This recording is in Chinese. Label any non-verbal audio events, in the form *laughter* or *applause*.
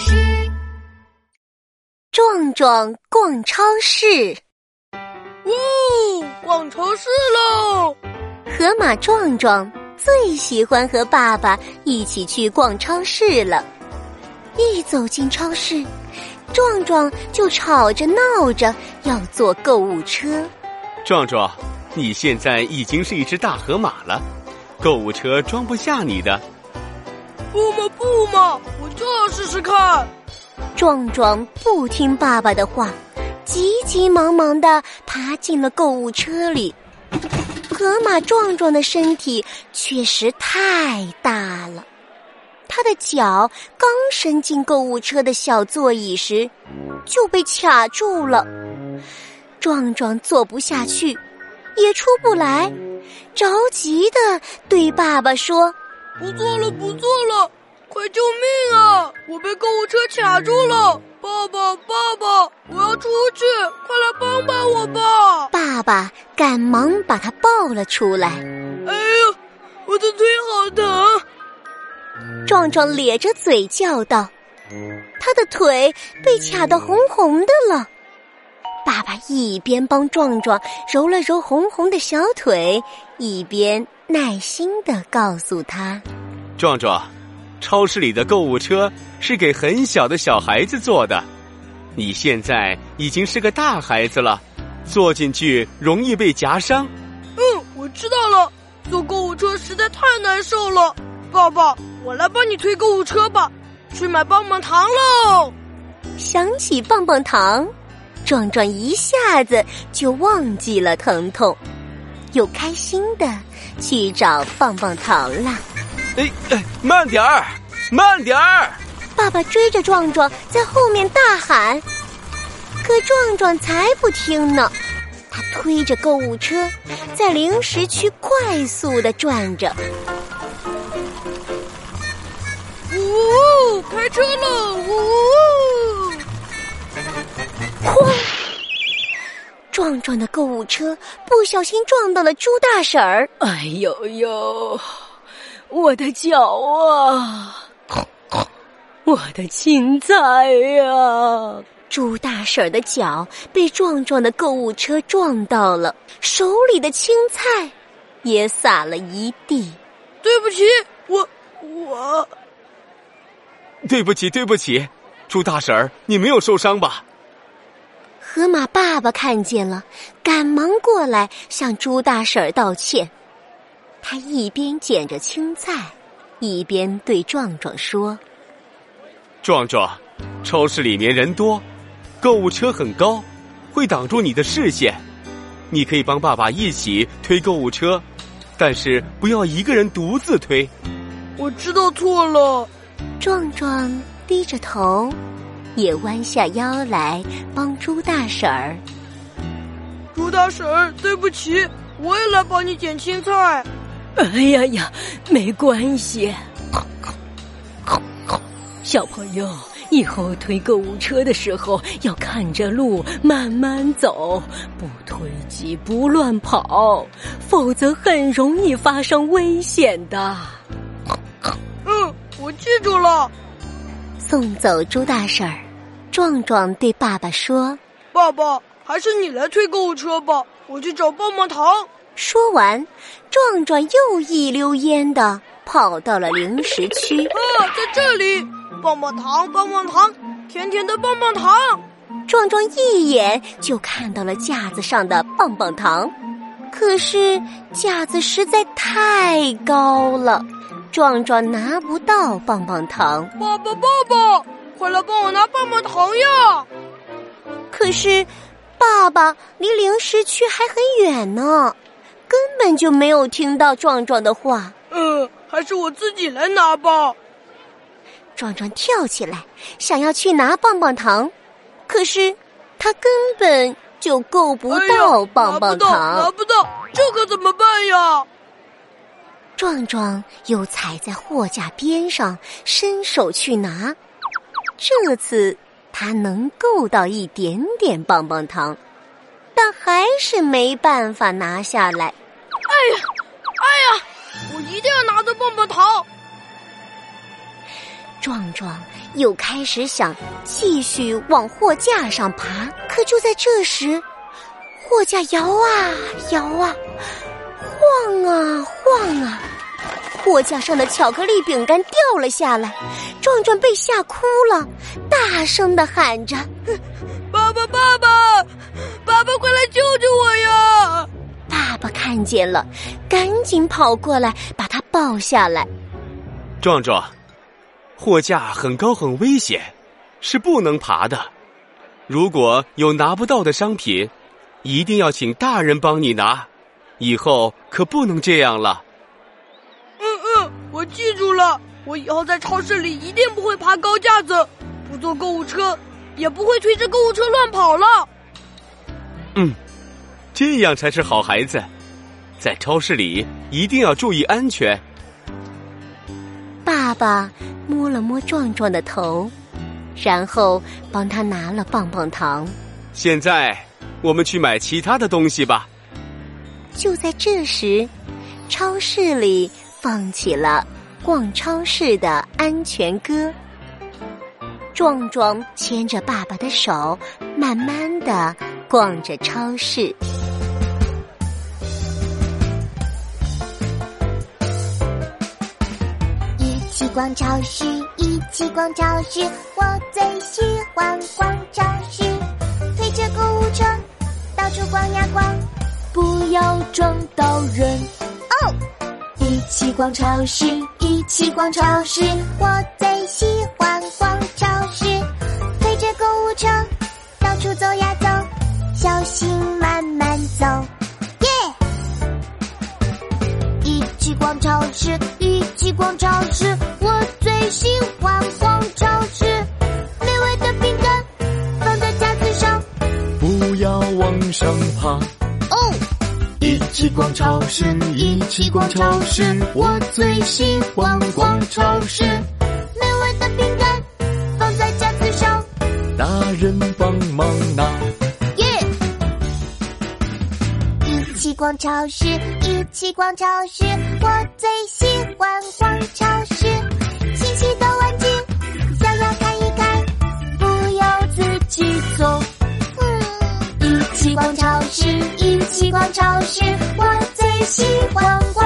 事。壮壮逛超市，哇，逛超市喽！河马壮壮最喜欢和爸爸一起去逛超市了。一走进超市，壮壮就吵着闹着要坐购物车。壮壮，你现在已经是一只大河马了，购物车装不下你的。不嘛不嘛，我就要试试看。壮壮不听爸爸的话，急急忙忙的爬进了购物车里。河马壮壮的身体确实太大了，他的脚刚伸进购物车的小座椅时，就被卡住了。壮壮坐不下去，也出不来，着急的对爸爸说。不做了，不做了！快救命啊！我被购物车卡住了！爸爸，爸爸，我要出去！快来帮帮我吧！爸爸赶忙把他抱了出来。哎呀，我的腿好疼！壮壮咧着嘴叫道：“他的腿被卡得红红的了。”爸爸一边帮壮壮揉了揉红红的小腿，一边耐心的告诉他：“壮壮，超市里的购物车是给很小的小孩子坐的，你现在已经是个大孩子了，坐进去容易被夹伤。”嗯，我知道了。坐购物车实在太难受了，爸爸，我来帮你推购物车吧。去买棒棒糖喽！想起棒棒糖。壮壮一下子就忘记了疼痛，又开心的去找棒棒糖了。哎哎，慢点儿，慢点儿！爸爸追着壮壮在后面大喊，可壮壮才不听呢。他推着购物车在零食区快速的转着。呜，开车了！呜。哐！壮壮的购物车不小心撞到了猪大婶儿。哎呦呦，我的脚啊！我的青菜呀！猪大婶儿的脚被壮壮的购物车撞到了，手里的青菜也洒了一地。对不起，我我。对不起，对不起，猪大婶儿，你没有受伤吧？河马爸爸看见了，赶忙过来向猪大婶儿道歉。他一边捡着青菜，一边对壮壮说：“壮壮，超市里面人多，购物车很高，会挡住你的视线。你可以帮爸爸一起推购物车，但是不要一个人独自推。”我知道错了。壮壮低着头。也弯下腰来帮猪大婶儿。猪大婶儿，对不起，我也来帮你捡青菜。哎呀呀，没关系。小朋友，以后推购物车的时候要看着路，慢慢走，不推挤，不乱跑，否则很容易发生危险的。嗯，我记住了。送走猪大婶儿，壮壮对爸爸说：“爸爸，还是你来推购物车吧，我去找棒棒糖。”说完，壮壮又一溜烟的跑到了零食区。啊，在这里，棒棒糖，棒棒糖，甜甜的棒棒糖。壮壮一眼就看到了架子上的棒棒糖，可是架子实在太高了。壮壮拿不到棒棒糖，爸爸，爸爸，快来帮我拿棒棒糖呀！可是，爸爸离零食区还很远呢，根本就没有听到壮壮的话。嗯，还是我自己来拿吧。壮壮跳起来，想要去拿棒棒糖，可是他根本就够不到棒棒糖，拿不到，这可怎么办呀？壮壮又踩在货架边上，伸手去拿。这次他能够到一点点棒棒糖，但还是没办法拿下来。哎呀，哎呀！我一定要拿到棒棒糖！壮壮又开始想继续往货架上爬，可就在这时，货架摇啊摇啊，晃啊晃啊，货架上的巧克力饼干掉了下来，壮壮被吓哭了，大声的喊着：“ *laughs* 爸爸，爸爸，爸爸，快来救救我呀！”爸爸看见了，赶紧跑过来把他抱下来。壮壮。货架很高很危险，是不能爬的。如果有拿不到的商品，一定要请大人帮你拿。以后可不能这样了。嗯嗯，我记住了。我以后在超市里一定不会爬高架子，不坐购物车，也不会推着购物车乱跑了。嗯，这样才是好孩子。在超市里一定要注意安全。爸爸。摸了摸壮壮的头，然后帮他拿了棒棒糖。现在我们去买其他的东西吧。就在这时，超市里放起了逛超市的安全歌。壮壮牵着爸爸的手，慢慢的逛着超市。一起逛超市，一起逛超市，我最喜欢逛超市。推着购物车，到处逛呀逛，不要撞到人。哦，一起逛超市，一起逛超市，我最喜欢逛超市。推着购物车，到处走呀走，小心慢慢走。耶！一起逛超市，一起逛超市。我最喜欢逛超市，美味的饼干放在架子上，不要往上爬。起逛超市，一起逛超市，我最喜欢逛超市。美味的饼干放在架子上，大人帮忙拿。耶！一起逛超市，一起逛超市，我最喜欢逛超市。新奇的玩具想要看一看，不要自己做。一起逛超市，一。西瓜超市，我最喜欢。